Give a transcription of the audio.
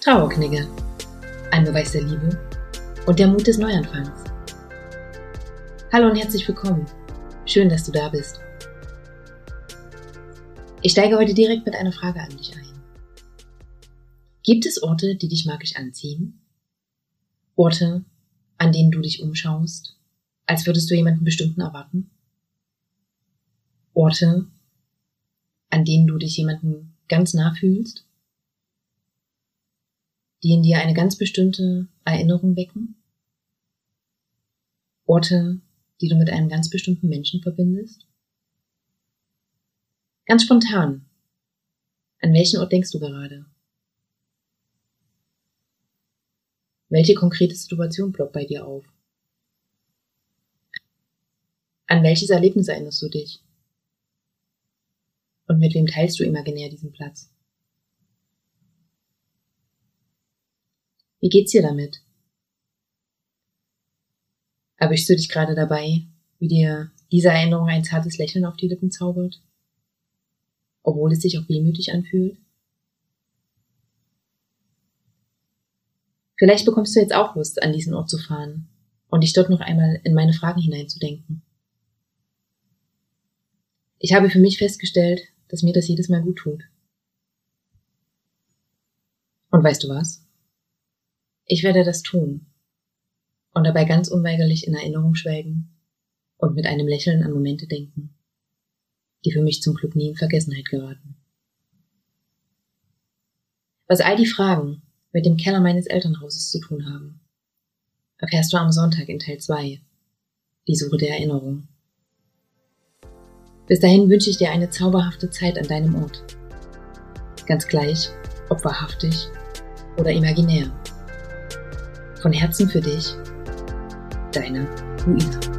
Trauerknigge. Ein Beweis der Liebe und der Mut des Neuanfangs. Hallo und herzlich willkommen. Schön, dass du da bist. Ich steige heute direkt mit einer Frage an dich ein. Gibt es Orte, die dich magisch anziehen? Orte, an denen du dich umschaust, als würdest du jemanden bestimmten erwarten? Orte, an denen du dich jemanden ganz nah fühlst? Die in dir eine ganz bestimmte Erinnerung wecken? Orte, die du mit einem ganz bestimmten Menschen verbindest? Ganz spontan. An welchen Ort denkst du gerade? Welche konkrete Situation ploppt bei dir auf? An welches Erlebnis erinnerst du dich? Und mit wem teilst du imaginär diesen Platz? Wie geht's dir damit? Erwischst du dich gerade dabei, wie dir diese Erinnerung ein zartes Lächeln auf die Lippen zaubert? Obwohl es sich auch wehmütig anfühlt? Vielleicht bekommst du jetzt auch Lust, an diesen Ort zu fahren und dich dort noch einmal in meine Fragen hineinzudenken. Ich habe für mich festgestellt, dass mir das jedes Mal gut tut. Und weißt du was? Ich werde das tun und dabei ganz unweigerlich in Erinnerung schwelgen und mit einem Lächeln an Momente denken, die für mich zum Glück nie in Vergessenheit geraten. Was all die Fragen mit dem Keller meines Elternhauses zu tun haben, erfährst du am Sonntag in Teil 2, die Suche der Erinnerung. Bis dahin wünsche ich dir eine zauberhafte Zeit an deinem Ort. Ganz gleich, ob wahrhaftig oder imaginär. Von Herzen für dich, deine Luisa.